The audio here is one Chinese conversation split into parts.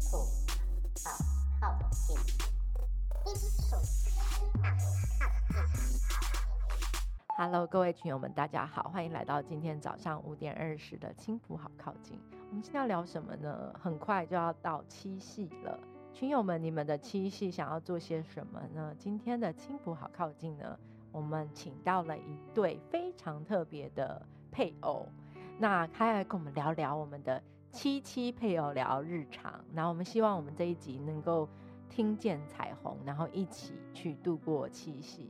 普好靠近，清楚好靠近。Hello，各位群友们，大家好，欢迎来到今天早上五点二十的青浦好靠近。我们今天要聊什么呢？很快就要到七夕了，群友们，你们的七夕想要做些什么呢？今天的青浦好靠近呢，我们请到了一对非常特别的配偶，那他来跟我们聊聊我们的七七配偶聊日常。然后我们希望我们这一集能够听见彩虹，然后一起去度过七夕。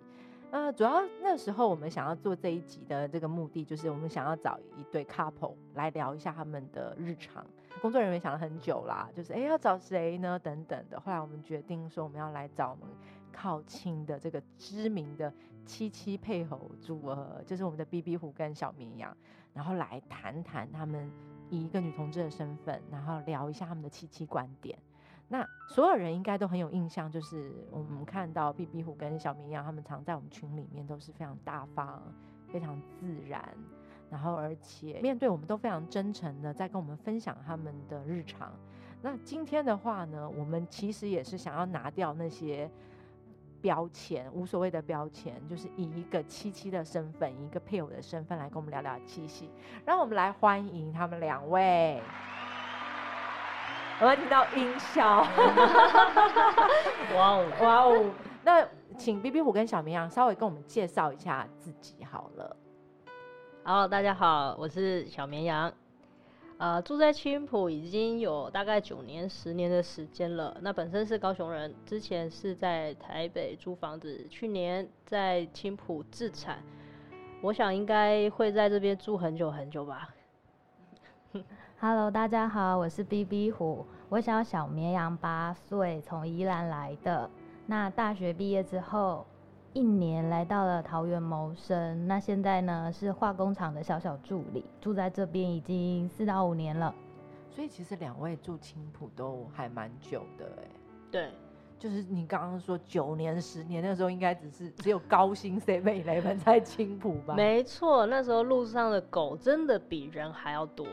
呃，主要那时候我们想要做这一集的这个目的，就是我们想要找一对 couple 来聊一下他们的日常。工作人员想了很久啦，就是哎要找谁呢？等等的。后来我们决定说，我们要来找我们靠亲的这个知名的七七配偶组合，就是我们的 B B 虎跟小绵羊，然后来谈谈他们以一个女同志的身份，然后聊一下他们的七七观点。那所有人应该都很有印象，就是我们看到 B B 虎跟小绵羊，他们常在我们群里面都是非常大方、非常自然，然后而且面对我们都非常真诚的在跟我们分享他们的日常。那今天的话呢，我们其实也是想要拿掉那些标签，无所谓的标签，就是以一个七七的身份，以一个配偶的身份来跟我们聊聊七夕。让我们来欢迎他们两位。我们听到音效，哇哦，哇哦！那请 B B 虎跟小绵羊稍微跟我们介绍一下自己好了。好，大家好，我是小绵羊，呃，住在青浦已经有大概九年、十年的时间了。那本身是高雄人，之前是在台北租房子，去年在青浦自产，我想应该会在这边住很久很久吧。Hello，大家好，我是 B B 虎，我小小绵羊八岁，从宜兰来的。那大学毕业之后，一年来到了桃园谋生。那现在呢是化工厂的小小助理，住在这边已经四到五年了。所以其实两位住青浦都还蛮久的哎、对，就是你刚刚说九年、十年，那时候应该只是只有高薪 Seven Eleven 在青浦吧？没错，那时候路上的狗真的比人还要多。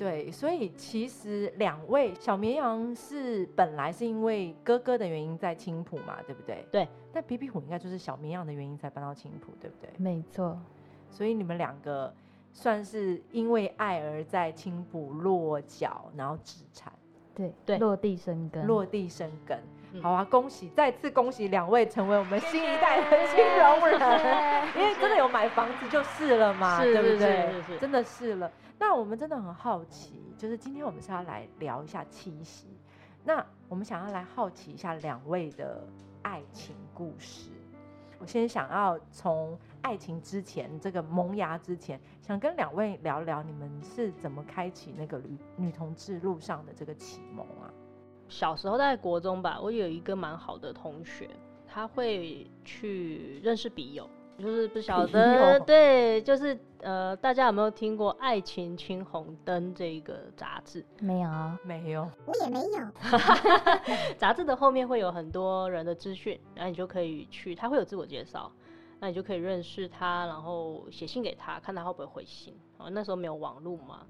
对，所以其实两位小绵羊是本来是因为哥哥的原因在青浦嘛，对不对？对。但比比虎应该就是小绵羊的原因才搬到青浦，对不对？没错，所以你们两个算是因为爱而在青浦落脚，然后止产，对对落地生根。落地生根。嗯好啊，恭喜！再次恭喜两位成为我们新一代的新融人，因为真的有买房子就是了嘛，对不对？真的是了。那我们真的很好奇，就是今天我们是要来聊一下七夕，那我们想要来好奇一下两位的爱情故事。我先想要从爱情之前这个萌芽之前，想跟两位聊聊你们是怎么开启那个女女同志路上的这个启蒙啊？小时候在国中吧，我有一个蛮好的同学，他会去认识笔友，就是不晓得对，就是呃，大家有没有听过《爱情青红灯》这一个杂志？没有，没有，我也没有 杂志的后面会有很多人的资讯，然后你就可以去，他会有自我介绍，那你就可以认识他，然后写信给他，看他会不会回信。哦，那时候没有网络嘛，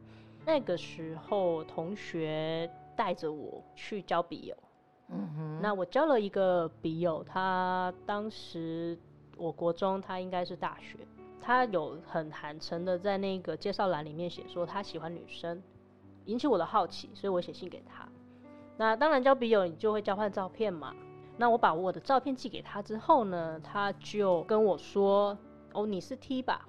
那个时候同学带着我去交笔友。嗯哼，那我交了一个笔友，他当时我国中，他应该是大学，他有很坦诚的在那个介绍栏里面写说他喜欢女生，引起我的好奇，所以我写信给他。那当然交笔友你就会交换照片嘛。那我把我的照片寄给他之后呢，他就跟我说：“哦，你是 T 吧？”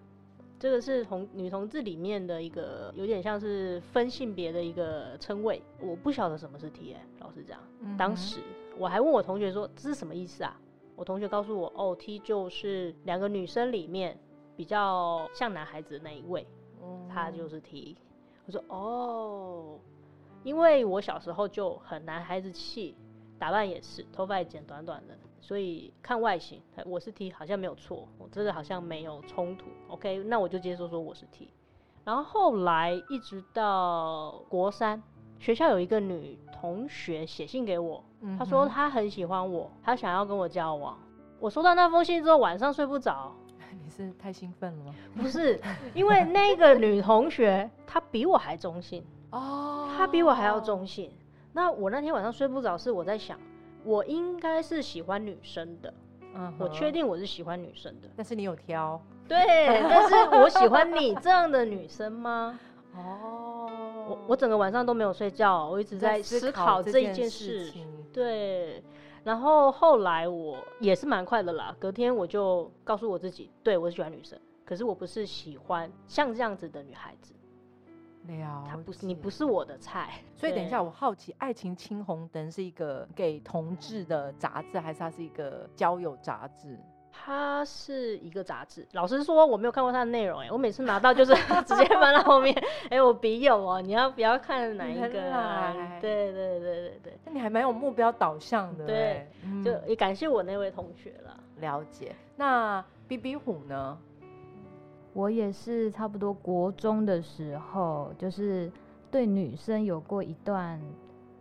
这个是同女同志里面的一个有点像是分性别的一个称谓，我不晓得什么是 T 哎、老实讲。嗯当时我还问我同学说这是什么意思啊？我同学告诉我，哦，T 就是两个女生里面比较像男孩子的那一位，他就是 T。我说哦，因为我小时候就很男孩子气，打扮也是，头发也剪短短的，所以看外形，哎我是 T 好像没有错，我这个好像没有冲突。OK，那我就接受说我是 T。然后后来一直到国三，学校有一个女同学写信给我，嗯她说她很喜欢我，她想要跟我交往。我收到那封信之后，晚上睡不着，你是太兴奋了吗？不是因为那个女同学她比我还中性，哦她比我还要中性，那我那天晚上睡不着，是我在想，我应该是喜欢女生的，嗯哼我确，定我是喜欢女生的。但是你有挑对，但是我喜欢你这样的女生吗？哦我我整个晚上都没有睡觉，我一直在思考这一件事。情。对，然后后来我也是蛮快的啦，隔天我就告诉我自己，对我是喜欢女生，可是我不是喜欢像这样子的女孩子，了她不是你不是我的菜。所以等一下，我好奇，《爱情青红灯》是一个给同志的杂志，还是它是一个交友杂志？它是一个杂志，老实说我没有看过它的内容，哎，我每次拿到就是 直接翻到后面，哎，我笔友哦，你要不要看哪一个啊？对对对对对。那你还蛮有目标导向的对就也感谢我那位同学了。了解。那 B B 虎呢？我也是差不多国中的时候，就是对女生有过一段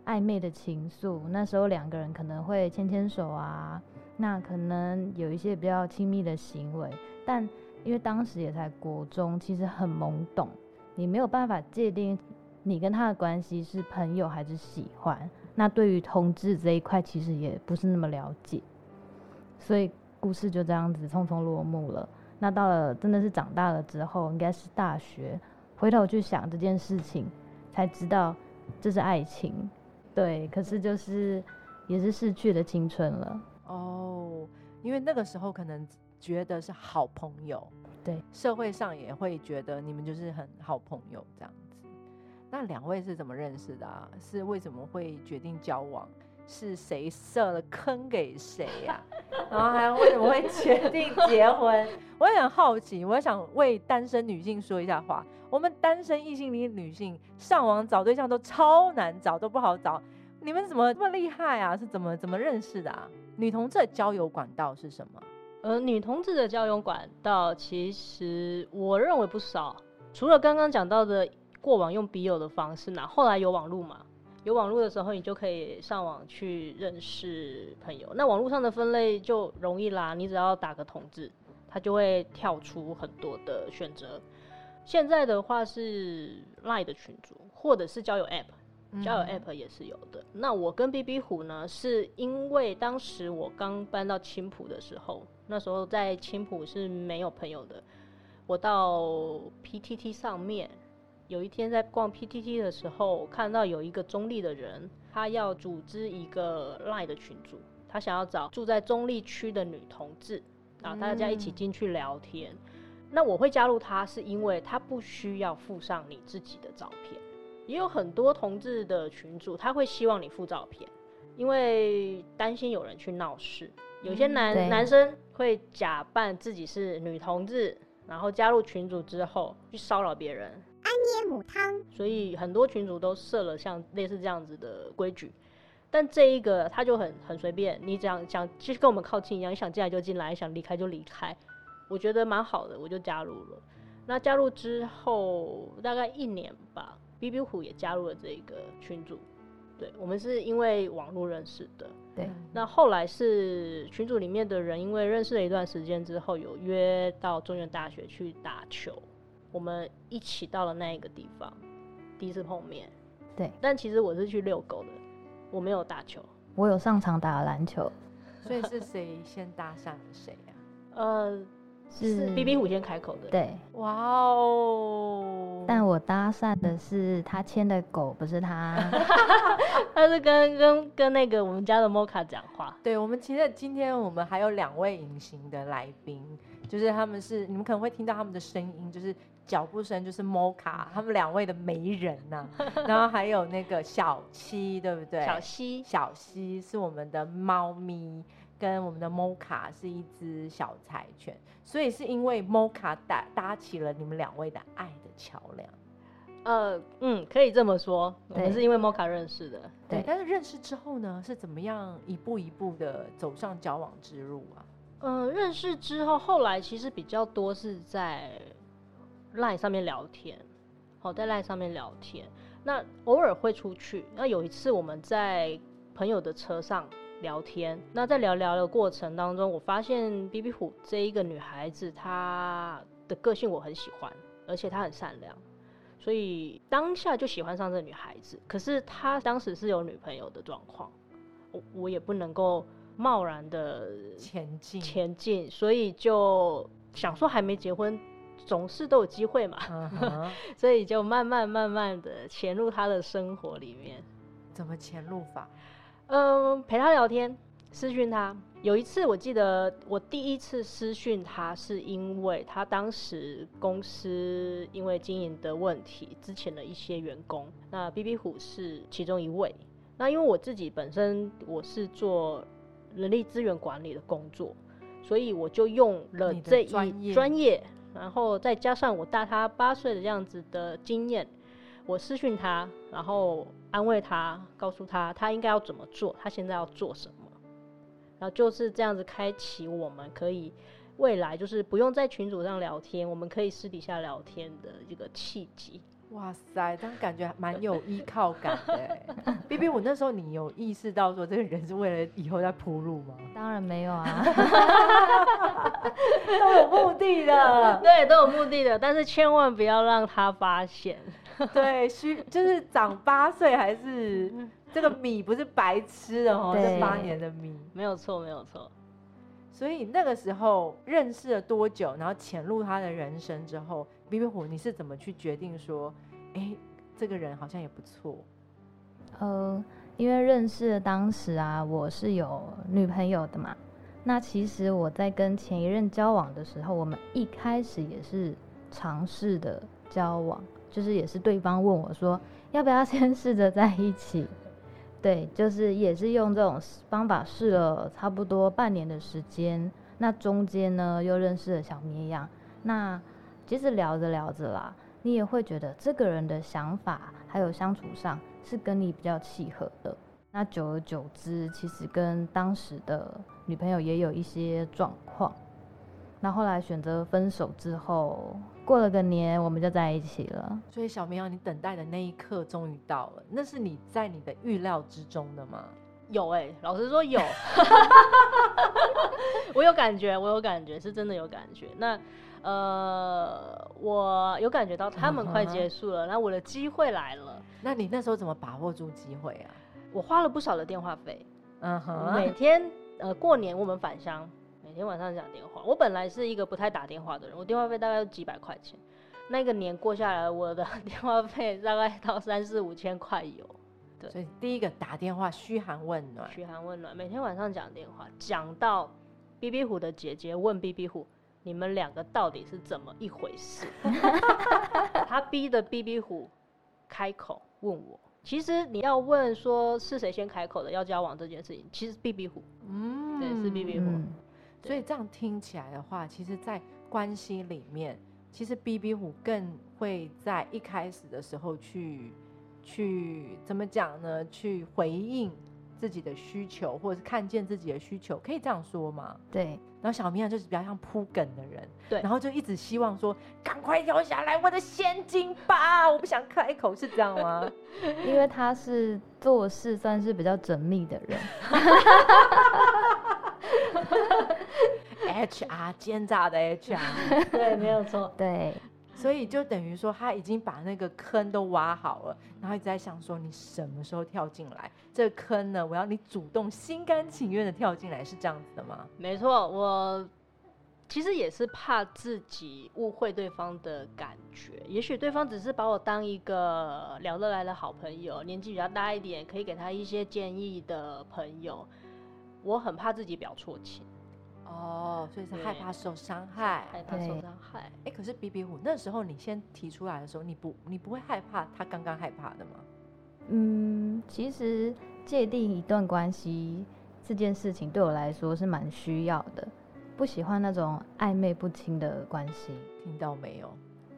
暧昧的情愫。那时候两个人可能会牵牵手啊，那可能有一些比较亲密的行为，但因为当时也才国中，其实很懵懂，你没有办法界定你跟他的关系是朋友还是喜欢。那对于同志这一块，其实也不是那么了解，所以故事就这样子匆匆落幕了。那到了真的是长大了之后，应该是大学，回头去想这件事情，才知道这是爱情。对，可是就是也是逝去的青春了。哦，因为那个时候可能觉得是好朋友，对，社会上也会觉得你们就是很好朋友这样子。那两位是怎么认识的啊？是为什么会决定交往？是谁设了坑给谁呀、然后还有为什么会决定结婚？我也很好奇，我想为单身女性说一下话。我们单身异性恋女性上网找对象都超难找，都不好找。你们怎么这么厉害啊？是怎么怎么认识的啊？女同志的交友管道是什么？呃，女同志的交友管道，其实我认为不少。除了刚刚讲到的过往用笔友的方式那，后来有网络嘛，有网络的时候，你就可以上网去认识朋友。那网络上的分类就容易啦，你只要打个同志，它就会跳出很多的选择。现在的话是 Line 的群组，或者是交友 App。交友 App 也是有的。那我跟 B B 虎呢，是因为当时我刚搬到青浦的时候，那时候在青浦是没有朋友的。我到 PTT 上面，有一天在逛 PTT 的时候，看到有一个中立的人，他要组织一个 Line 的群组，他想要找住在中立区的女同志啊，大家一起进去聊天。那我会加入他，是因为他不需要附上你自己的照片。也有很多同志的群主，他会希望你附照片，因为担心有人去闹事。有些嗯男、对男生会假扮自己是女同志，然后加入群组之后去骚扰别人，椰母汤，所以很多群主都设了像类似这样子的规矩。但这一个他就很很随便，你只要想其实跟我们靠近一样，你想进来就进来，想离开就离开，我觉得蛮好的，我就加入了。那加入之后大概一年吧，B B 虎也加入了这个群组。对我们是因为网络认识的，对嗯那后来是群组里面的人，因为认识了一段时间之后，有约到中原大学去打球，我们一起到了那一个地方，第一次碰面。对，但其实我是去遛狗的，我没有打球。我有上场打篮球，所以是谁先搭讪了谁呀、呃，是 B B 虎先开口的。，对，哇哦！搭讪的是他牵的狗，不是他。他是跟跟跟那个我们家的 Mocha 讲话。对，我们其实今天我们还有两位隐形的来宾，就是他们是你们可能会听到他们的声音，就是脚步声，就是 Mocha，他们两位的媒人呐、然后还有那个小七，对不对？小西，小西是我们的猫咪，跟我们的 Mocha 是一只小柴犬，所以是因为 Mocha 搭搭起了你们两位的爱的桥梁。呃，嗯，可以这么说，我们是因为 Mocha 认识的。对对，但是认识之后呢，是怎么样一步一步的走上交往之路啊？嗯，认识之后，后来其实比较多是在 Line 上面聊天，好，在 Line 上面聊天。那偶尔会出去。那有一次我们在朋友的车上聊天，那在聊聊的过程当中，我发现 B B 虎这一个女孩子，她的个性我很喜欢，而且她很善良，所以当下就喜欢上这女孩子。可是他当时是有女朋友的状况，我我也不能够贸然的前进，前进，所以就想说还没结婚，总是都有机会嘛，嗯所以就慢慢慢慢的潜入他的生活里面。怎么潜入法？嗯，陪他聊天，私讯他。有一次我记得我第一次私讯他，是因为他当时公司因为经营的问题，之前的一些员工，那 B B 虎是其中一位。那因为我自己本身我是做人力资源管理的工作，所以我就用了这一专业，然后再加上我大他八岁的这样子的经验，我私讯他，然后安慰他，告诉他他应该要怎么做，他现在要做什么，然后就是这样子开启我们可以未来就是不用在群组上聊天，我们可以私底下聊天的一个契机。哇塞，这样感觉蛮有依 靠感的欸。B B，我那时候你有意识到说这个人是为了以后在铺路吗？当然没有啊，都有目的的，对，都有目的的，但是千万不要让他发现。对，需就是长八岁还是这个米不是白吃的哦，这八年的米。没有错，没有错。所以那个时候认识了多久，然后潜入他的人生之后，B B 虎你是怎么去决定说，哎，这个人好像也不错？呃，因为认识的当时啊，我是有女朋友的嘛。那其实我在跟前一任交往的时候，我们一开始也是尝试的交往，就是也是对方问我说要不要先试着在一起。对，就是也是用这种方法试了差不多半年的时间。那中间呢，又认识了小绵羊。那其实聊着聊着啦，你也会觉得这个人的想法还有相处上是跟你比较契合的。那久而久之，其实跟当时的女朋友也有一些状况。那后来选择分手之后，过了个年，我们就在一起了。所以小绵羊，你等待的那一刻终于到了，那是你在你的预料之中的吗？有哎、老实说有，我有感觉，我有感觉，是真的有感觉。那呃，我有感觉到他们快结束了，然后我的机会来了，那你那时候怎么把握住机会啊？我花了不少的电话费，嗯哼，每天呃过年我们返乡，每天晚上讲电话。我本来是一个不太打电话的人，我电话费大概有几百块钱。那个年过下来，我的 电话费大概到三四五千块有。对所以第一个打电话嘘寒问暖，嘘寒问暖，每天晚上讲电话，讲到 B B 虎的姐姐问 B B 虎，你们两个到底是怎么一回事？他逼的 B B 虎开口问我。其实你要问说是谁先开口的要交往这件事情，其实 B B 虎，嗯对是 BB 虎嗯，所以这样听起来的话，其实，在关系里面，其实 B B 虎更会在一开始的时候去去怎么讲呢？去回应自己的需求，或者是看见自己的需求，可以这样说吗？对，然后小明啊就是比较像铺梗的人，对然后就一直希望说赶快掉下来我的现金吧，我不想开口，是这样吗？因为他是做事算是比较缜密的人，HR 奸诈的 HR，对，没有错。对，所以就等于说他已经把那个坑都挖好了，然后一直在想说你什么时候跳进来？这个坑呢，我要你主动心甘情愿的跳进来，是这样子的吗？没错，我其实也是怕自己误会对方的感觉，也许对方只是把我当一个聊得来的好朋友，年纪比较大一点，可以给他一些建议的朋友。我很怕自己表错情，哦，所以是害怕受伤害。害怕受伤害。哎，可是比比虎那时候你先提出来的时候，你不你不会害怕他刚刚害怕的吗？嗯，其实界定一段关系这件事情对我来说是蛮需要的，不喜欢那种暧昧不清的关系，听到没有？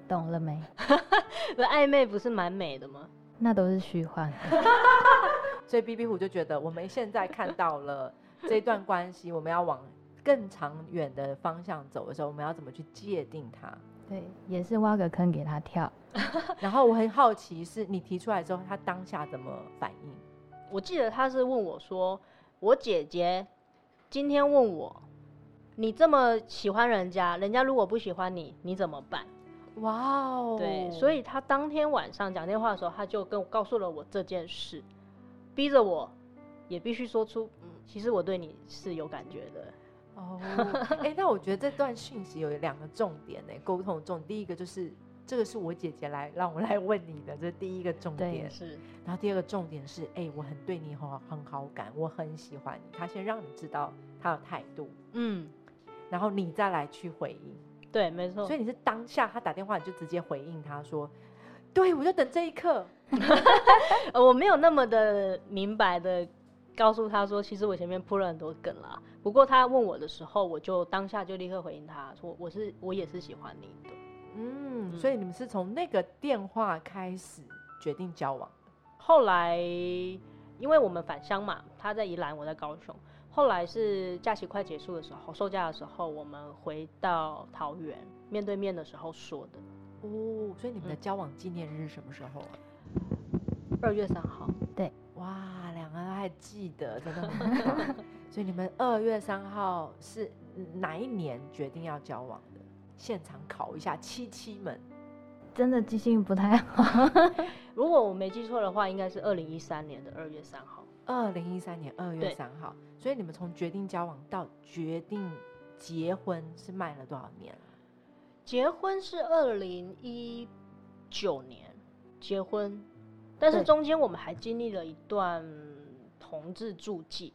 懂了没？那暧昧不是蛮美的吗？那都是虚幻的。所以 B B 虎就觉得我们现在看到了这段关系，我们要往更长远的方向走的时候，我们要怎么去界定它？对，也是挖个坑给他跳。然后我很好奇，是你提出来之后，他当下怎么反应？我记得他是问我说：“我姐姐今天问我，你这么喜欢人家，人家如果不喜欢你，你怎么办？”哇哦，对，所以他当天晚上讲电话的时候，他就跟我告诉了我这件事，逼着我也必须说出，嗯，其实我对你是有感觉的。哦，哎，那我觉得这段讯息有两个重点呢，沟通重。第一个就是这个是我姐姐来让我来问你的，这是第一个重点。是。然后第二个重点是，哎，我很对你很很好感，我很喜欢你。他先让你知道他的态度，嗯，然后你再来去回应。对，没错。所以你是当下他打电话，你就直接回应他说，对我就等这一刻。我没有那么的明白的。告诉他说，其实我前面铺了很多梗啦。不过他问我的时候，我就当下就立刻回应他说，我是我也是喜欢你的。嗯，所以你们是从那个电话开始决定交往的。后来，因为我们返乡嘛，他在宜兰，我在高雄。后来是假期快结束的时候，收假的时候，我们回到桃园，面对面的时候说的。哦，所以你们的交往纪念日是什么时候啊？二月三号。对。哇，还记得，真的很棒。所以你们二月三号是哪一年决定要交往的？现场考一下七七们，真的记性不太好。如果我没记错的话，应该是二零一三年的二月三号。二零一三年二月三号，所以你们从决定交往到决定结婚是迈了多少年结婚是二零一九年结婚。但是中间我们还经历了一段同志住记。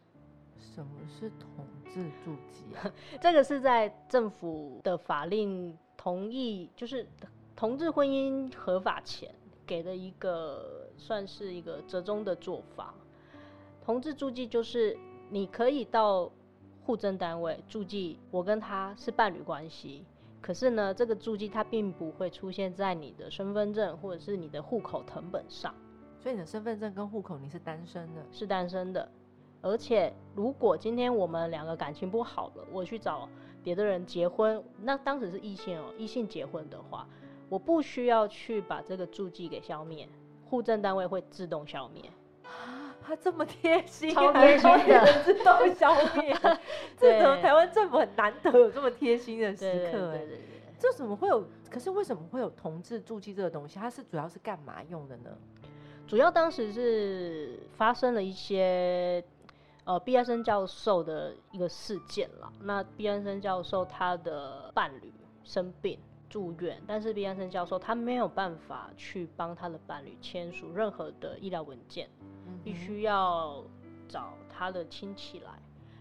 什么是同志住记啊？这个是在政府的法令同意，就是同志婚姻合法前给的一个算是一个折中的做法。同志住记就是你可以到户政单位住记，我跟他是伴侣关系，可是呢，这个住记它并不会出现在你的身份证或者是你的户口成本上。所以你的身份证跟户口你是单身的，是单身的，而且如果今天我们两个感情不好了，我去找别的人结婚，那当时是异性哦，异性结婚的话，我不需要去把这个注记给消灭，户政单位会自动消灭。啊，他这么贴心，超贴心的自动消灭，这怎么台湾政府很难得有这么贴心的时刻？对对对，这怎么会有？可是为什么会有同志注记这个东西？它是主要是干嘛用的呢？主要当时是发生了一些，呃，毕安生教授的一个事件了。那毕安生教授他的伴侣生病住院，但是毕安生教授他没有办法去帮他的伴侣签署任何的医疗文件，必须要找他的亲戚来。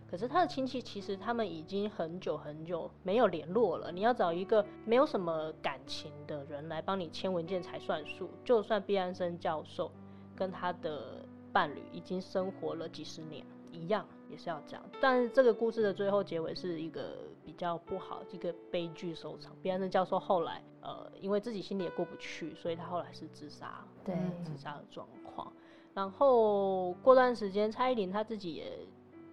可是他的亲戚其实他们已经很久很久没有联络了。你要找一个没有什么感情的人来帮你签文件才算数。就算毕安生教授跟他的伴侣已经生活了几十年，一样也是要这样。但是这个故事的最后结尾是一个比较不好，一个悲剧收场。毕安生教授后来呃，因为自己心里也过不去，所以他后来是自杀，对，自杀的状况。然后过段时间，蔡依林她自己也。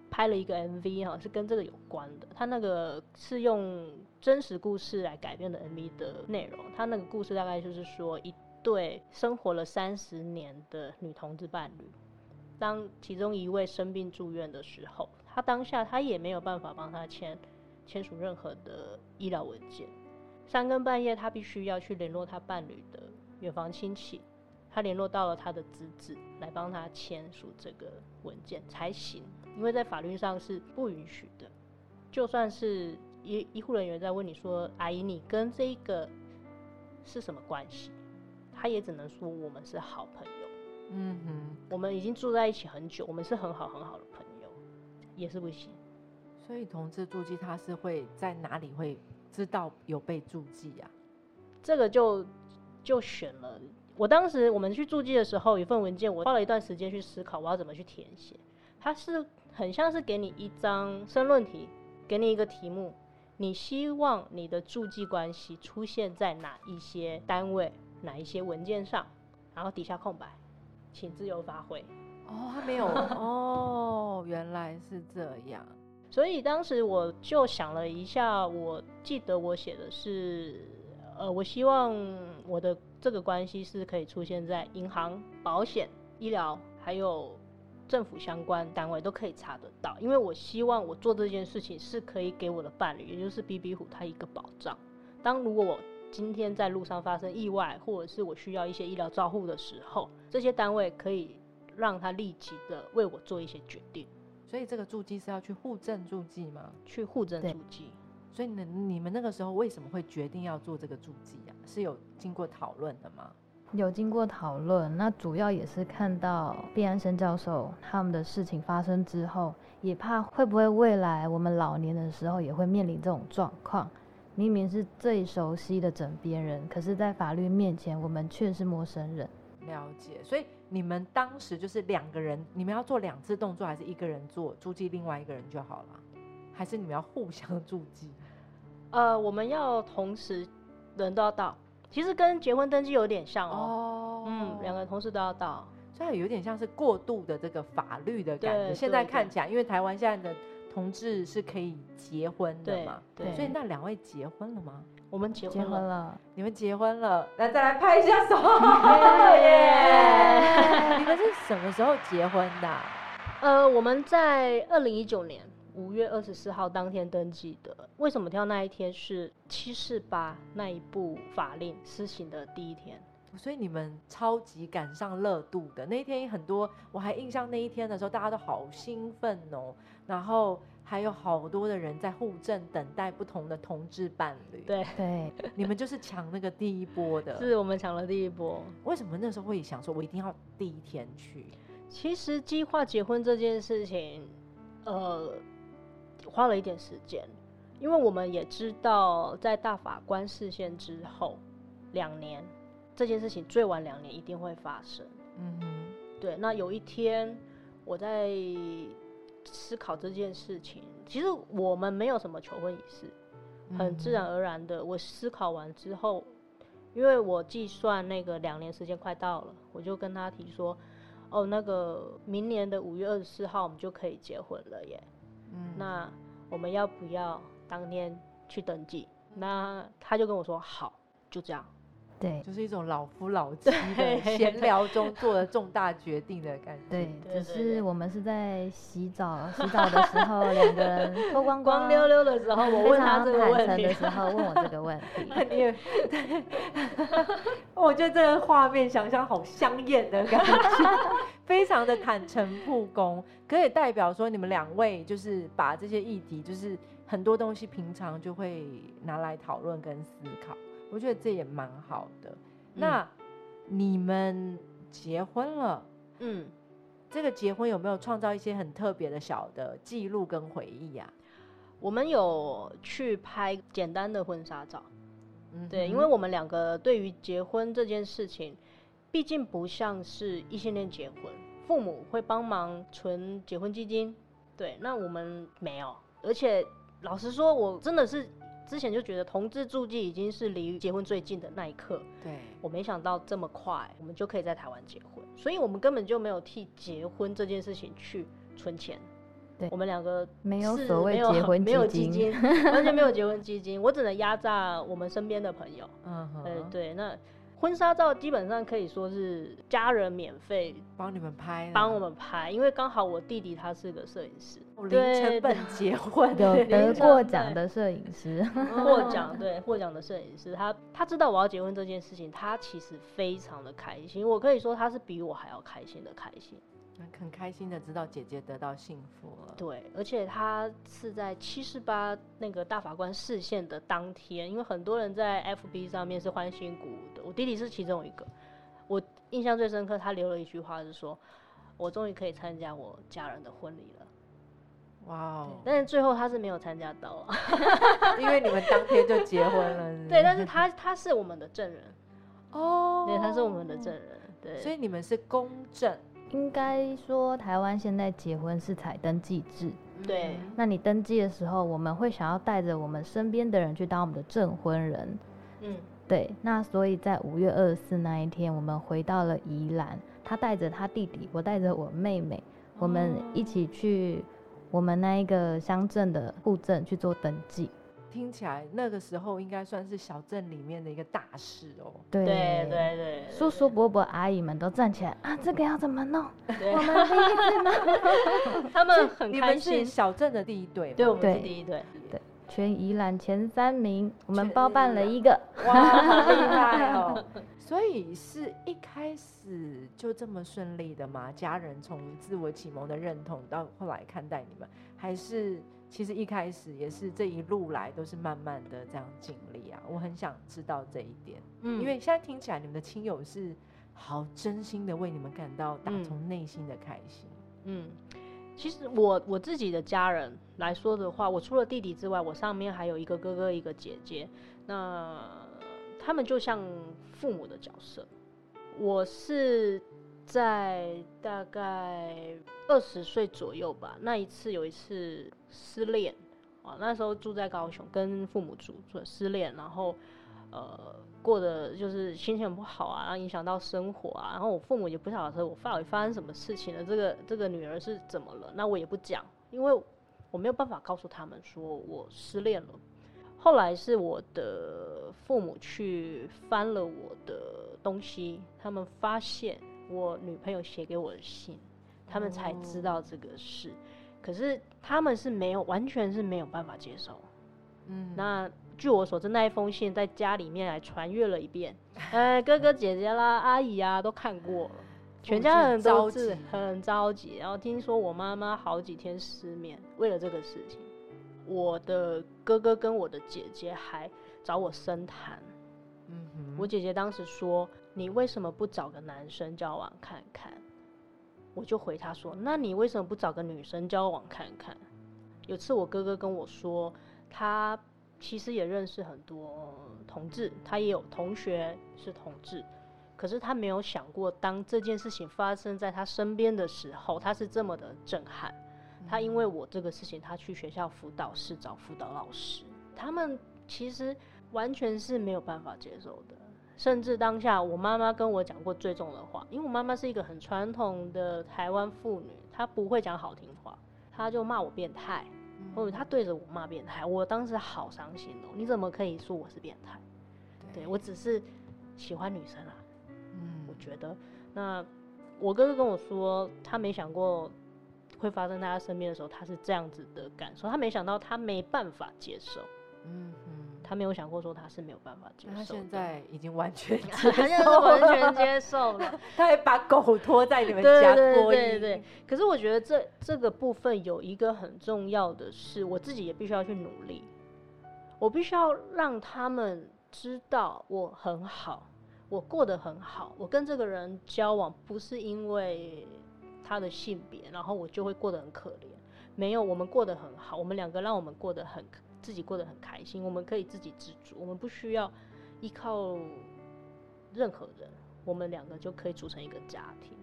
拍了一个 MV 哈，是跟这个有关的。他那个是用真实故事来改编的 MV 的内容。他那个故事大概就是说，一对生活了三十年的女同志伴侣，当其中一位生病住院的时候，他当下他也没有办法帮他签签署任何的医疗文件。三更半夜，他必须要去联络他伴侣的远房亲戚。他联络到了他的侄子来帮他签署这个文件才行，因为在法律上是不允许的。就算是医医护人员在问你说：“阿姨，你跟这个是什么关系？”他也只能说：“我们是好朋友。”嗯哼，我们已经住在一起很久，我们是很好很好的朋友，也是不行。所以同志注记他是会在哪里会知道有被注记呀？这个就就选了。我当时我们去注记的时候，一份文件，我花了一段时间去思考我要怎么去填写。他是很像是给你一张申论题，给你一个题目，你希望你的注记关系出现在哪一些单位、哪一些文件上，然后底下空白，请自由发挥。哦，他没有哦，原来是这样。所以当时我就想了一下，我记得我写的是。呃，我希望我的这个关系是可以出现在银行、保险、医疗，还有政府相关单位都可以查得到，因为我希望我做这件事情是可以给我的伴侣，也就是 B B 虎他一个保障。当如果我今天在路上发生意外，或者是我需要一些医疗照护的时候，这些单位可以让他立即的为我做一些决定，所以这个助记是要去户政助记吗？去户政对注记。所以你你们那个时候为什么会决定要做这个助记啊？是有经过讨论的吗？有经过讨论，那主要也是看到毕安生教授他们的事情发生之后，也怕会不会未来我们老年的时候也会面临这种状况。明明是最熟悉的枕边人，可是，在法律面前，我们却是陌生人。了解，所以你们当时就是两个人，你们要做两次动作，还是一个人做注记，另外一个人就好了？还是你们要互相注记？呃，我们要同时人都要到，其实跟结婚登记有点像哦。哦嗯，两个人同事都要到。所以有点像是过度的这个法律的感觉。对现在看起来，因为台湾现在的同志是可以结婚的嘛，对，所以那两位结婚了吗？我们结结婚了。婚了，你们结婚了，那再来拍一下手。耶你们是什么时候结婚的啊、呃，我们在二零一九年五月二十四号当天登记的。为什么挑那一天是七四八那一部法令施行的第一天？所以你们超级赶上热度的那一天，很多我还印象那一天的时候，大家都好兴奋哦，然后还有好多的人在户政等待不同的同志伴侣。，对，对，你们就是抢那个第一波的。是我们抢了第一波。为什么那时候会想说，我一定要第一天去？其实计划结婚这件事情，呃，花了一点时间，因为我们也知道，在大法官视线之后两年，这件事情最晚两年一定会发生。嗯哼，对，那有一天我在思考这件事情，其实我们没有什么求婚仪式，很自然而然的，我思考完之后，因为我计算那个两年时间快到了，我就跟他提说，哦，那个明年的五月二十四号我们就可以结婚了耶，嗯。那我们要不要当天去登记？那他就跟我说好，就这样。对，就是一种老夫老妻的对闲聊中做了重大决定的感觉。对，只是我们是在洗澡，洗澡的时候两个人 脱光光溜溜的时候，我非问他常这个问题的，时候问我这个问题。你也，对，我觉得这个画面想象好香艳的感觉，非常的坦诚不公，可以代表说你们两位就是把这些议题，就是很多东西平常就会拿来讨论跟思考，我觉得这也蛮好的。那你们结婚了，嗯。这个结婚有没有创造一些很特别的小的记录跟回忆啊？我们有去拍简单的婚纱照，嗯对，因为我们两个对于结婚这件事情，毕竟不像是异性恋结婚，父母会帮忙存结婚基金，对，那我们没有，而且老实说，我真的是之前就觉得同志住记已经是离结婚最近的那一刻，对，我没想到这么快我们就可以在台湾结婚，所以我们根本就没有替结婚这件事情去存钱。对。我们两个没有所谓结婚 没有基基金，完全没有结婚基金，我只能压榨我们身边的朋友。嗯哼，呃，对，那婚纱照基本上可以说是家人免费帮你们拍，帮我们拍，因为刚好我弟弟他是个摄影师，零对成本结婚，有对得过奖的摄影师，获奖，对获奖的摄影师，他他知道我要结婚这件事情，他其实非常的开心，我可以说他是比我还要开心的开心。很开心的知道姐姐得到幸福了。对，而且他是在七十八那个大法官视线的当天，因为很多人在 FB 上面是欢欣鼓舞的，我弟弟是其中一个。我印象最深刻，他留了一句话是说：“我终于可以参加我家人的婚礼了。哇哦，但是最后他是没有参加到啊。因为你们当天就结婚了，对，但是他他是我们的证人，哦，对，他是我们的证人。对，所以你们是公证，应该说台湾现在结婚是采登记制。对嗯那你登记的时候，我们会想要带着我们身边的人去当我们的证婚人。嗯，对，那所以在五月二十四那一天，我们回到了宜兰，他带着他弟弟，我带着我妹妹，我们一起去我们那一个乡镇的户政去做登记。听起来那个时候应该算是小镇里面的一个大事哦。对对对对，叔叔伯伯阿姨们都站起来啊，这个要怎么弄？对我们第一次弄。他们很开你们是心。小镇的第一对吗，对，我们是第一对。全宜兰前三名，我们包办了一个。哇，好厉害哦！所以是一开始就这么顺利的吗？家人从自我启蒙的认同到后来看待你们，还是其实一开始也是这一路来都是慢慢的这样经历啊？我很想知道这一点，嗯因为现在听起来你们的亲友是好真心的为你们感到打嗯从内心的开心。嗯，其实我我自己的家人来说的话，我除了弟弟之外，我上面还有一个哥哥，一个姐姐。那他们就像父母的角色。我是在大概二十岁左右吧，那一次有一次失恋啊，那时候住在高雄，跟父母住，住失恋，然后呃过得就是心情不好啊，然后影响到生活啊，然后我父母也不晓得我到底发生什么事情了，这个这个女儿是怎么了，那我也不讲，因为我没有办法告诉他们说我失恋了。后来是我的父母去翻了我的东西，他们发现我女朋友写给我的信，他们才知道这个事。可是他们是没有，完全是没有办法接受。嗯，那据我所知，那一封信在家里面还传阅了一遍，哎，哥哥姐姐啦、阿姨啊都看过了，全家人都是着急很着急。然后听说我妈妈好几天失眠，为了这个事情，我的哥哥跟我的姐姐还找我深谈。嗯哼我姐姐当时说：“你为什么不找个男生交往看看？”我就回她说：“那你为什么不找个女生交往看看？”有次我哥哥跟我说，他其实也认识很多同志，他也有同学是同志，可是他没有想过，当这件事情发生在他身边的时候，他是这么的震撼。他因为我这个事情，他去学校辅导室找辅导老师，他们其实完全是没有办法接受的。甚至当下，我妈妈跟我讲过最重的话，因为我妈妈是一个很传统的台湾妇女，她不会讲好听话，她就骂我变态，或者他对着我骂变态，我当时好伤心哦！你怎么可以说我是变态？对我只是喜欢女生啊，嗯我觉得。那我哥哥跟我说，他没想过会发生在他身边的时候，他是这样子的感受，他没想到他没办法接受，嗯哼。他没有想过说他是没有办法接受他受。现在已经完全 接他现在是受完全接受了，他还把狗拖在你们对家对过夜。对对。可是我觉得这这个部分有一个很重要的是，我自己也必须要去努力，我必须要让他们知道我很好，我过得很好，我跟这个人交往不是因为他的性别，然后我就会过得很可怜。没有，我们过得很好，我们两个让我们过得很自己过得很开心，我们可以自给自足，我们不需要依靠任何人，我们两个就可以组成一个家庭。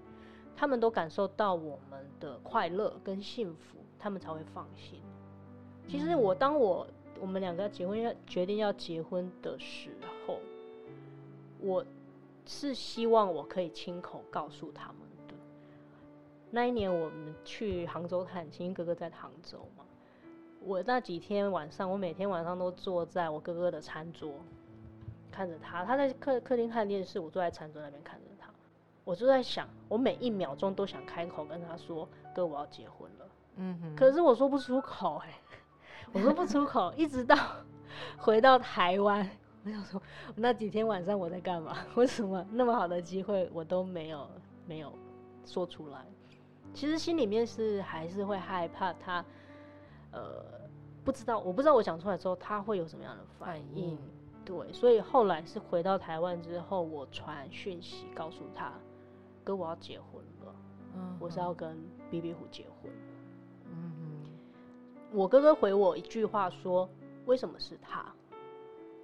他们都感受到我们的快乐跟幸福，他们才会放心。其实我当我我们两个要结婚要决定要结婚的时候，我是希望我可以亲口告诉他们的。那一年我们去杭州探亲，哥哥在杭州嘛，我那几天晚上，我每天晚上都坐在我哥哥的餐桌，看着他，他在客客厅看电视，我坐在餐桌那边看着他，我就在想，我每一秒钟都想开口跟他说：“哥，我要结婚了。”嗯哼。可是我说不出口、哎，我说不出口，一直到回到台湾，我想说那几天晚上我在干嘛？为什么那么好的机会我都没有没有说出来？其实心里面是还是会害怕他，呃，不知道，我不知道我讲出来之后他会有什么样的反反应应。对，所以后来是回到台湾之后，我传讯息告诉他，哥，我要结婚了，嗯我是要跟 B B 虎结婚。嗯我哥哥回我一句话说：“为什么是他？”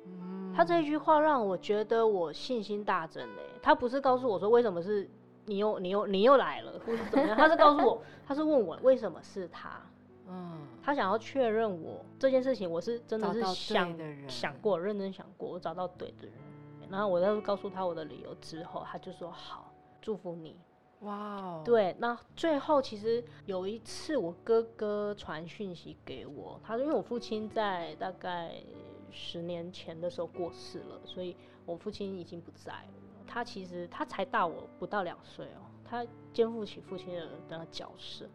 哼他这一句话让我觉得我信心大增嘞。他不是告诉我说为什么是你又你又你又来了，或是怎么样，他是告诉我，他是问我为什么是他。嗯他想要确认我这件事情，我是真的是想的想过、认真想过，我找到对的人。然后我再告诉他我的理由之后，他就说好，祝福你。哇哦，对，那最后其实有一次，我哥哥传讯息给我，他说因为我父亲在大概十年前的时候过世了，所以我父亲已经不在了。他其实他才大我不到两岁哦，他肩负起父亲的那个角色，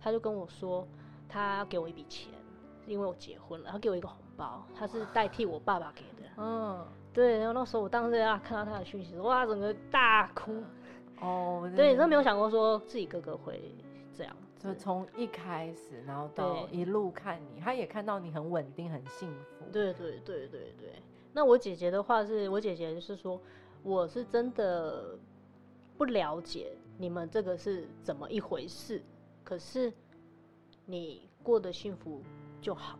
他就跟我说，他要给我一笔钱，是因为我结婚了，他给我一个红包。他，是代替我爸爸给的。嗯，对，然后那时候我当时啊看到他的讯息，哇，整个大哭。哦，对，真的真没有想过说自己哥哥会这样子。就从一开始，然后到一路看你，他也看到你很稳定、很幸福。，对对对对对。那我姐姐的话是，我姐姐就是说，我是真的不了解你们这个是怎么一回事，可是你过得幸福就好。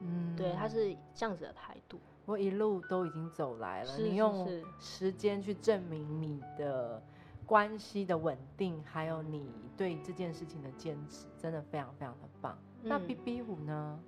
嗯对，他是这样子的态度。我一路都已经走来了，是是你用时间去证明你的关系的稳定，还有你对这件事情的坚持，真的非常非常的棒。那嗯 B B 虎呢？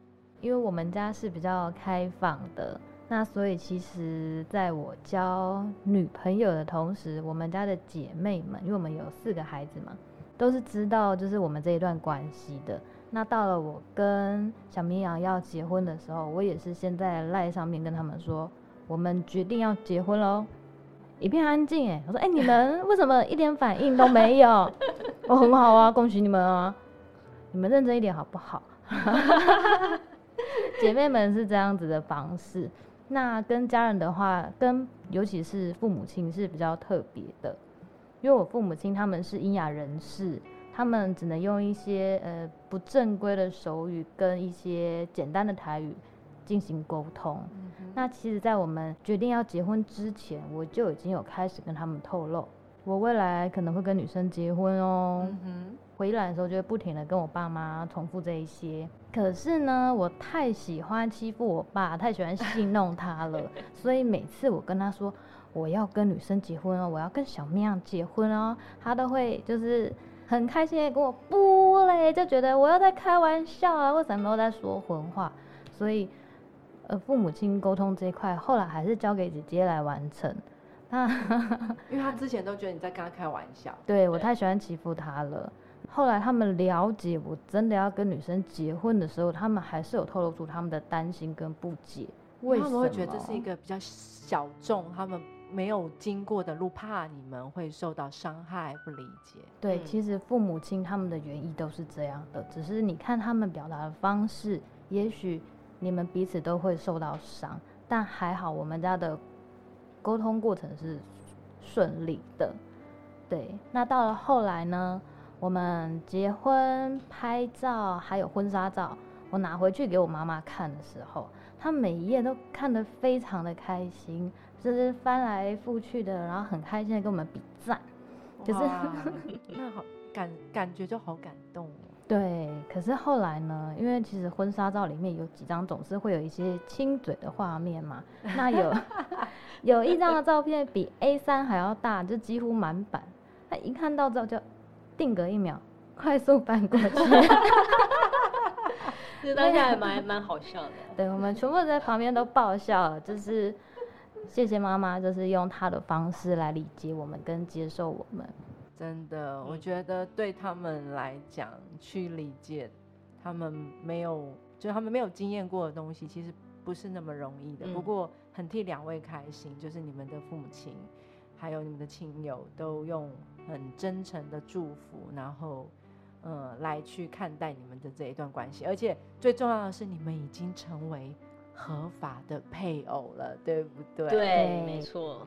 因为我们家是比较开放的，那所以其实在我交女朋友的同时，我们家的姐妹们，因为我们有四个孩子嘛，都是知道就是我们这一段关系的。那到了我跟小绵羊要结婚的时候，我也是先在赖上面跟他们说，我们决定要结婚喽。一片安静哎，我说哎、你们 为什么一点反应都没有？我、很好啊，恭喜你们啊，你们认真一点好不好？姐妹们是这样子的方式。那跟家人的话，跟尤其是父母亲是比较特别的，因为我父母亲他们是英雅人士，他们只能用一些呃不正规的手语跟一些简单的台语进行沟通。那其实，在我们决定要结婚之前，我就已经有开始跟他们透露，我未来可能会跟女生结婚哦。嗯，回来的时候就会不停的跟我爸妈重复这一些。可是呢，我太喜欢欺负我爸，太喜欢戏弄他了，所以每次我跟他说我要跟女生结婚哦，我要跟小绵羊结婚哦，他都会就是很开心的跟我不嘞，就觉得我又在开玩笑啊，为什么又在说混话？所以，呃，父母亲沟通这一块，后来还是交给姐姐来完成。那因为他之前都觉得你在跟他开玩笑。对对我太喜欢欺负他了。后来他们了解我真的要跟女生结婚的时候，他们还是有透露出他们的担心跟不解。为什么？会觉得这是一个比较小众，他们没有经过的路，怕你们会受到伤害、不理解。对，嗯其实父母亲他们的原意都是这样的，只是你看他们表达的方式，也许你们彼此都会受到伤，但还好我们家的沟通过程是顺利的。对，那到了后来呢，我们结婚拍照还有婚纱照，我拿回去给我妈妈看的时候，她每一页都看得非常的开心，就是翻来覆去的，然后很开心的跟我们比赞。就是 那好感感觉就好感动哦。对，可是后来呢？因为其实婚纱照里面有几张总是会有一些亲嘴的画面嘛。那有有一张的照片比 A 三还要大，就几乎满版。他一看到之后就定格一秒，快速翻过去。其实当下还蛮蛮好笑的。对，我们全部在旁边都爆笑了，就是谢谢妈妈，就是用她的方式来理解我们跟接受我们。真的，我嗯觉得对他们来讲，去理解他们没有，就他们没有经验过的东西，其实不是那么容易的。不嗯过很替两位开心，就是你们的父母亲，还有你们的亲友，都用很真诚的祝福，然后。呃，来去看待你们的这一段关系，而且最重要的是，你们已经成为合法的配偶了，对不对？对，没错。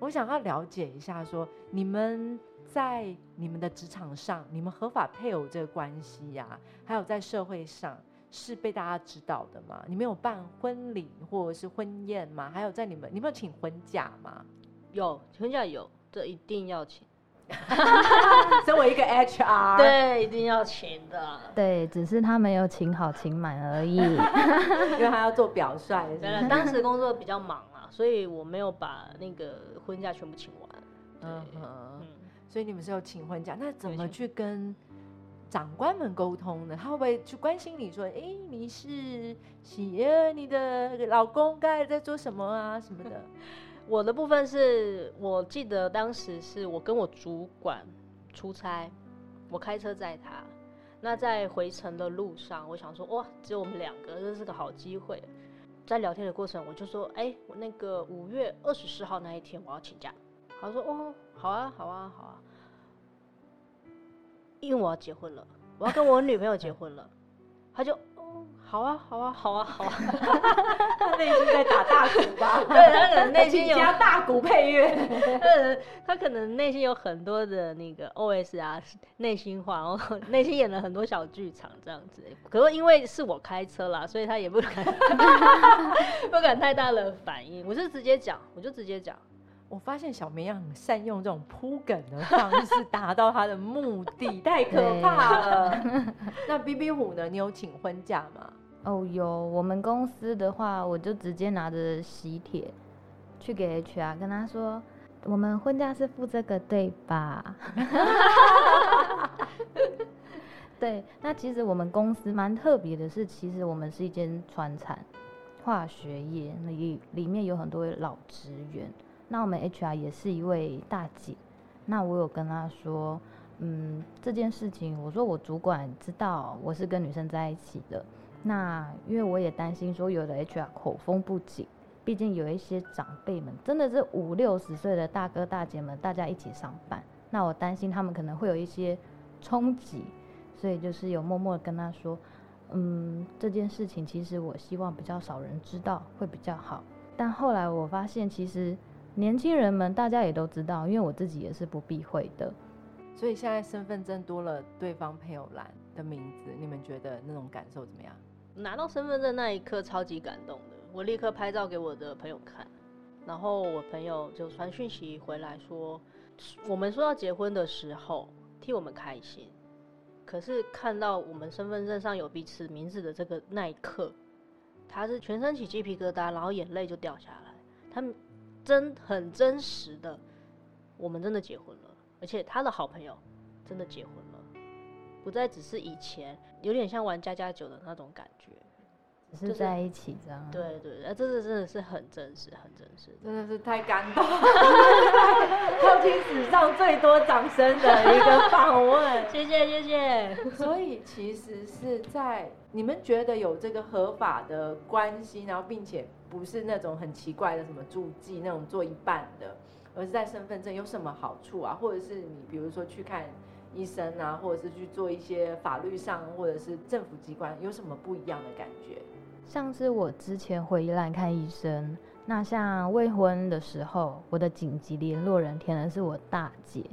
我想要了解一下说你们在你们的职场上，你们合法配偶这个关系呀、还有在社会上是被大家知道的吗？你们有办婚礼或者是婚宴吗？还有在你们，你们有请婚假吗？有婚假有，这一定要请。身为一个 HR，，对，一定要请的。对，只是他没有请好请满而已。因为他要做表率？当时工作比较忙啊，所以我没有把那个婚假全部请完。嗯嗯，所以你们是有请婚假，那怎么去跟长官们沟通呢？他会不会去关心你说，哎、你是喜呃你的老公刚才在做什么啊什么的？我的部分是我记得当时是我跟我主管出差，我开车载他。那在回程的路上，我想说，哇，只有我们两个，这是个好机会。在聊天的过程，我就说，哎、我那个五月二十四号那一天我要请假。他说，哦，好啊，好啊，好啊，因为我要结婚了，我要跟我女朋友结婚了。他就，好啊，好啊，好啊，好啊。他内心在打大鼓吧？对他可能内心有加大鼓配乐。呃，他可能内心有很多的那个 OS 啊，内心话，然后内心演了很多小剧场这样子。可是因为是我开车啦，所以他也不敢不敢太大的反应。我是直接讲，我就直接讲。我发现小绵羊很善用这种铺梗的方式达到他的目的，太可怕了。那 B B 虎呢？你有请婚假吗？哦，有。我们公司的话，我就直接拿着喜帖去给 HR，跟他说，我们婚假是付这个对吧？对。那其实我们公司蛮特别的是，其实我们是一间传产化学业，里里面有很多老职员。那我们 HR 也是一位大姐，那我有跟她说，嗯，这件事情，我说我主管知道我是跟女生在一起的，那因为我也担心说有的 HR 口风不紧，毕竟有一些长辈们真的是五六十岁的大哥大姐们，大家一起上班，那我担心他们可能会有一些冲击，所以就是有默默的跟她说，嗯，这件事情其实我希望比较少人知道会比较好，但后来我发现其实。年轻人们，大家也都知道，因为我自己也是不避讳的。所以现在身份证多了对方配偶栏的名字，你们觉得那种感受怎么样？拿到身份证那一刻超级感动的，我立刻拍照给我的朋友看，然后我朋友就传讯息回来说，我们说要结婚的时候替我们开心，可是看到我们身份证上有彼此名字的这个那一刻，他是全身起鸡皮疙瘩，然后眼泪就掉下来，他们。真很真实的，我们真的结婚了，而且他的好朋友真的结婚了，不再只是以前有点像玩家家酒的那种感觉，只是在一起这样。对对，那这是真的是很真实，很真实，真的是太感动，靠听史上最多掌声的一个访问，谢谢谢谢。所以其实是在你们觉得有这个合法的关系，然后并且。不是那种很奇怪的什么助记那种做一半的，而是在身份证有什么好处啊？或者是你比如说去看医生啊，或者是去做一些法律上或者是政府机关有什么不一样的感觉？像是我之前回宜兰看医生，那像未婚的时候，我的紧急联络人填的是我大姐，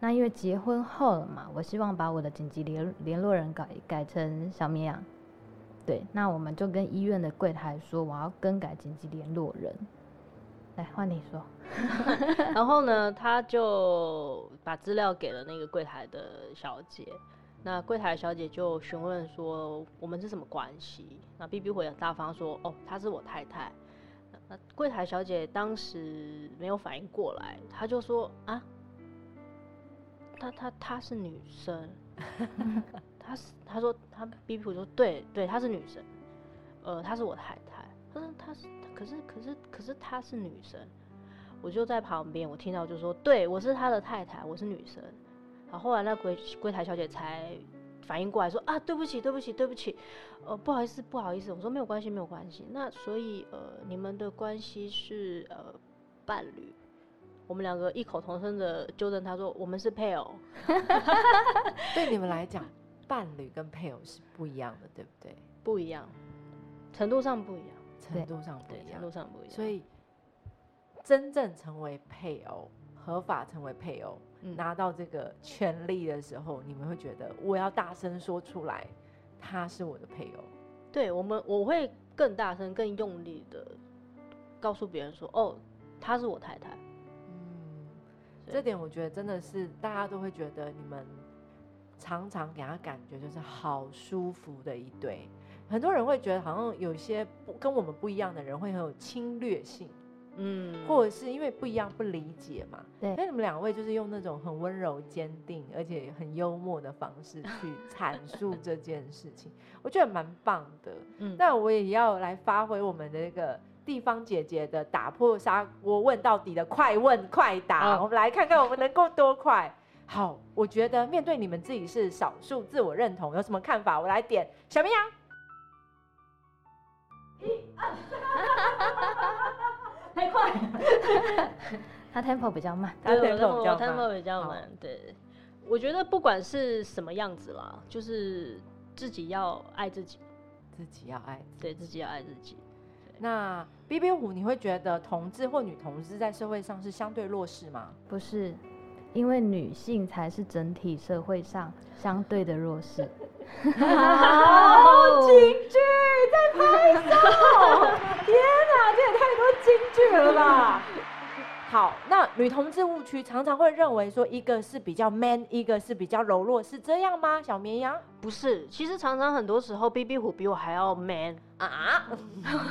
那因为结婚后了嘛，我希望把我的紧急联联络人改改成小绵羊。对，那我们就跟医院的柜台说，我要更改紧急联络人。来，换你说。然后呢，他就把资料给了那个柜台的小姐。那柜台小姐就询问说，我们是什么关系？那 B B 回大方说，哦，她是我太太。那柜台小姐当时没有反应过来，她就说啊，她她她是女生。她是，她说，她 B B 说，对对，她是女生，呃，她是我太太。她说她是，可是可是可是她是女生，我就在旁边，我听到就说，对我是她的太太，我是女生。后来那柜柜台小姐才反应过来，说啊，对不起对不起对不起，呃，不好意思不好意思。我说没有关系没有关系。那所以呃，你们的关系是呃伴侣，我们两个异口同声的纠正他说，我们是配偶。对你们来讲。伴侣跟配偶是不一样的，对不对？不一样，程度上不一样，程度上不一样，程度上不一样。所以，真正成为配偶，合法成为配偶，拿到这个权利的时候，你们会觉得我要大声说出来，他是我的配偶。对我们，我会更大声、更用力的告诉别人说：“哦，她是我太太。”嗯，这点我觉得真的是大家都会觉得你们。常常给他感觉就是好舒服的一对，很多人会觉得好像有些不跟我们不一样的人会很有侵略性，嗯，或者是因为不一样不理解嘛，对。那你们两位就是用那种很温柔、坚定而且很幽默的方式去阐述这件事情，我觉得蛮棒的。嗯，那我也要来发挥我们的那个地方姐姐的打破砂锅问到底的快问快答，我们来看看我们能够多快。好，我觉得面对你们自己是少数自我认同，有什么看法？我来点小绵羊。一二，太快，他 tempo 比较慢，他 tempo 比较慢。对，我觉得不管是什么样子啦，就是自己要爱自己，自己要爱自己。对自己要爱自己。那 B B 五，你会觉得同志或女同志在社会上是相对弱势吗？不是，因为女性才是整体社会上相对的弱势。好京剧，在拍手！天哪，这也太多京剧了吧！好，那女同志误区常常会认为说，一个是比较 man，一个是比较柔弱，是这样吗？小绵羊不是，其实常常很多时候，B B 虎比我还要 man 啊！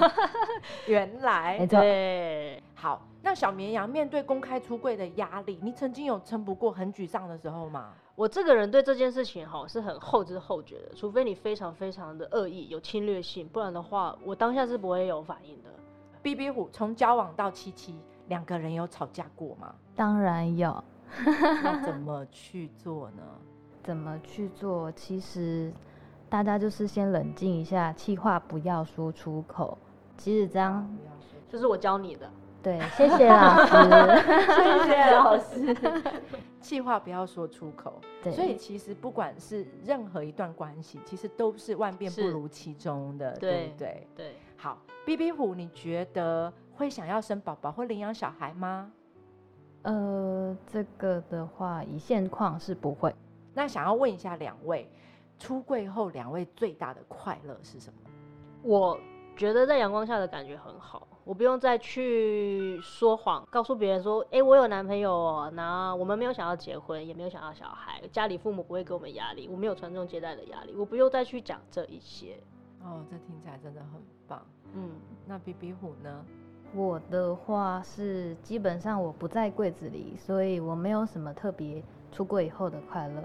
原来没错对，好，那小绵羊面对公开出柜的压力，你曾经有撑不过、很沮丧的时候吗？我这个人对这件事情哈是很后知后觉的，除非你非常非常的恶意、有侵略性，不然的话，我当下是不会有反应的。B B 虎从交往到七七，两个人有吵架过吗？当然有，那 怎么去做呢？怎么去做？其实大家就是先冷静一下，气话不要说出口。其实这样，这是我教你的，对，谢谢老师。谢谢老师。气话不要说出口，对，所以其实不管是任何一段关系，其实都是万变不如其中的，对对不对？对，好，B B 虎，你觉得会想要生宝宝或领养小孩吗？呃，这个的话，以现况是不会。那想要问一下两位，出柜后两位最大的快乐是什么？我觉得在阳光下的感觉很好，我不用再去说谎，告诉别人说，哎、我有男朋友哦，那我们没有想要结婚，也没有想要小孩，家里父母不会给我们压力，我没有传宗接代的压力，我不用再去讲这一些。哦，这听起来真的很棒。嗯，那比比虎呢？我的话是基本上我不在柜子里，所以我没有什么特别出柜以后的快乐。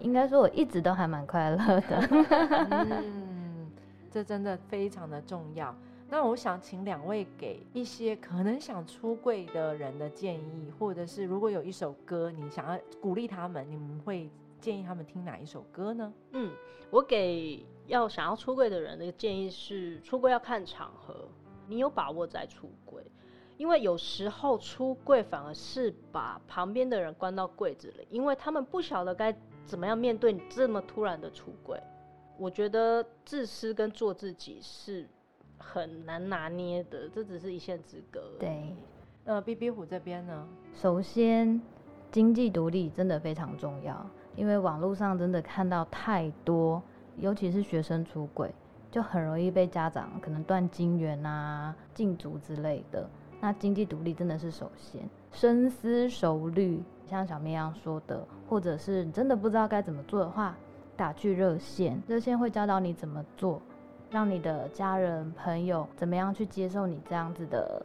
应该说我一直都还蛮快乐的。嗯，这真的非常的重要。那我想请两位给一些可能想出柜的人的建议，或者是如果有一首歌你想要鼓励他们，你们会建议他们听哪一首歌呢？嗯，我给要想要出柜的人的建议是，出柜要看场合，你有把握再出柜，因为有时候出柜反而是把旁边的人关到柜子里，因为他们不晓得该怎么样面对你这么突然的出柜。我觉得自私跟做自己是很难拿捏的，这只是一线之隔。，对，呃，B B 虎这边呢？首先经济独立真的非常重要，因为网络上真的看到太多，尤其是学生出轨，就很容易被家长可能断金源啊、禁足之类的。那经济独立真的是首先，深思熟虑，像小绵羊说的，或者是你真的不知道该怎么做的话，打去热线，热线会教导你怎么做，让你的家人朋友怎么样去接受你这样子的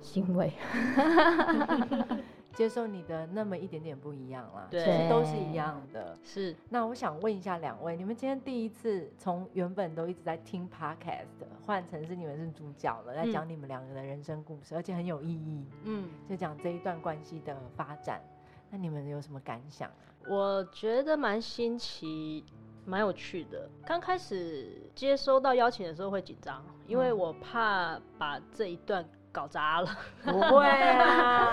行为。接受你的那么一点点不一样啦，对其实都是一样的。是那我想问一下两位，你们今天第一次从原本都一直在听 podcast，换成是你们是主角了，在嗯讲你们两个的人生故事，而且很有意义，嗯。就讲这一段关系的发展。那你们有什么感想啊？我觉得蛮新奇，蛮有趣的。刚开始接收到邀请的时候会紧张，因为嗯我怕把这一段搞砸了。不会啊，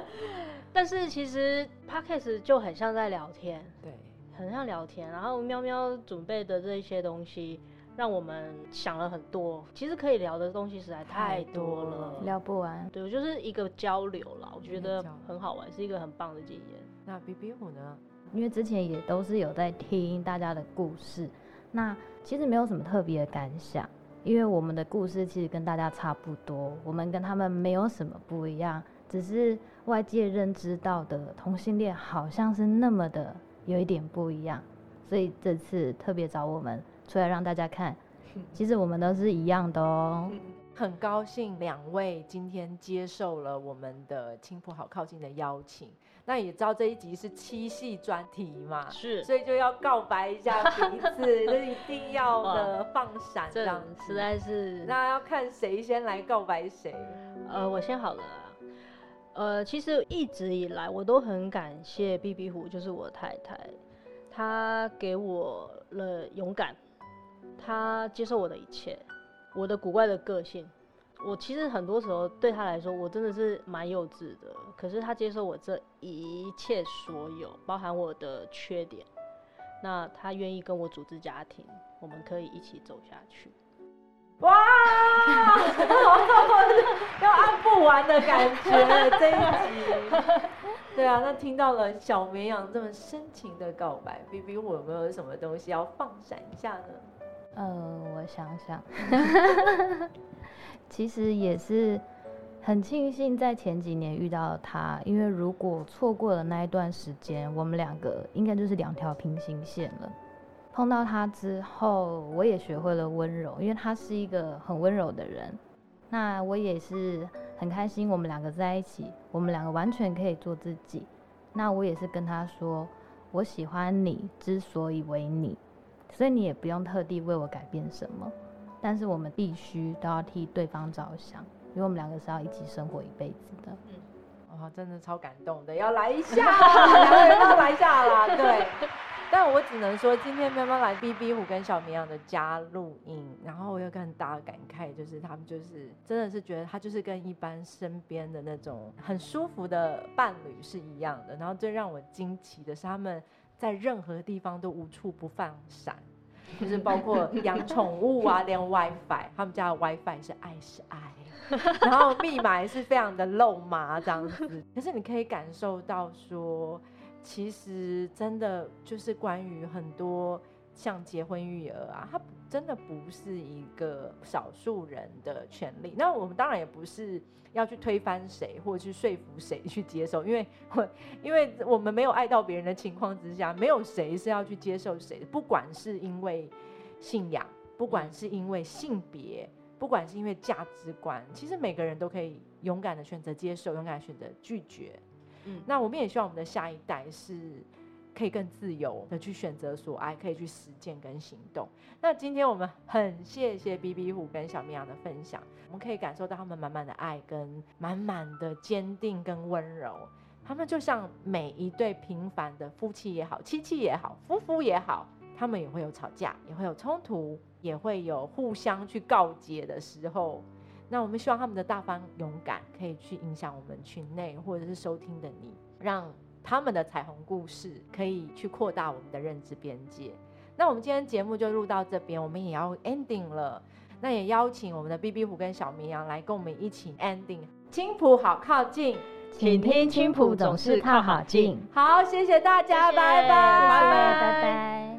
但是其实 podcast 就很像在聊天，对，很像聊天。然后喵喵准备的这些东西，让我们想了很多。其实可以聊的东西实在太多了了。聊不完。对，我就是一个交流啦，我觉得很好玩，是一个很棒的经验。那 B B 虎呢？因为之前也都是有在听大家的故事，那其实没有什么特别的感想，因为我们的故事其实跟大家差不多，我们跟他们没有什么不一样，只是外界认知到的同性恋好像是那么的有一点不一样，所以这次特别找我们出来让大家看，其实我们都是一样的哦。很高兴两位今天接受了我们的青浦好靠近的邀请。那也知道这一集是七系专题嘛，是所以就要告白一下彼此，这 一定要的放闪这这样实。在是那要看谁先来告白谁。呃，我先好了啦。呃，其实一直以来我都很感谢 B B 虎，就是我太太，她给我了勇敢，她接受我的一切，我的古怪的个性。我其实很多时候对他来说，我真的是蛮幼稚的，可是他接受我这一切所有，包含我的缺点，那他愿意跟我组织家庭，我们可以一起走下去。哇，要按不完的感觉这一集。对啊，那听到了小绵羊这么深情的告白，B B 我有没有什么东西要放闪一下呢？呃，我想想，其实也是很庆幸在前几年遇到了他，因为如果错过了那一段时间，我们两个应该就是两条平行线了。碰到他之后，我也学会了温柔，因为他是一个很温柔的人。那我也是很开心，我们两个在一起，我们两个完全可以做自己。那我也是跟他说，我喜欢你之所以为你，所以你也不用特地为我改变什么。但是我们必须都要替对方着想，因为我们两个是要一起生活一辈子的。嗯，哇，真的超感动的，要来一下，两个人要来一下啦，对。但我只能说，今天慢慢来，B B 虎跟小绵羊的家录音，然后我有个很大的感慨，就是他们就是真的是觉得他就是跟一般身边的那种很舒服的伴侣是一样的。然后最让我惊奇的是，他们在任何地方都无处不放闪，就是包括养宠物啊，连 WiFi，他们家的 WiFi 是爱是爱，然后密码也是非常的肉麻这样子。可是你可以感受到说。其实真的就是关于很多像结婚育儿啊，它真的不是一个少数人的权利。那我们当然也不是要去推翻谁，或者去说服谁去接受，因为因为我们没有爱到别人的情况之下，没有谁是要去接受谁的。不管是因为信仰，不管是因为性别，不管是因为价值观，其实每个人都可以勇敢的选择接受，勇敢选择拒绝。嗯那我们也希望我们的下一代是可以更自由的去选择所爱，可以去实践跟行动。那今天我们很谢谢 B B 虎跟小绵羊的分享，我们可以感受到他们满满的爱跟满满的坚定跟温柔。他们就像每一对平凡的夫妻也好，妻妻也好，夫妇也好，他们也会有吵架，也会有冲突，也会有互相去告诫的时候。那我们希望他们的大方勇敢可以去影响我们群内或者是收听的你，让他们的彩虹故事可以去扩大我们的认知边界。那我们今天节目就录到这边，我们也要 ending 了。那也邀请我们的 B B 虎跟小绵羊来跟我们一起 ending。青浦好靠近，请听青浦总是靠好近。好，谢谢大家，拜拜，拜拜，拜拜。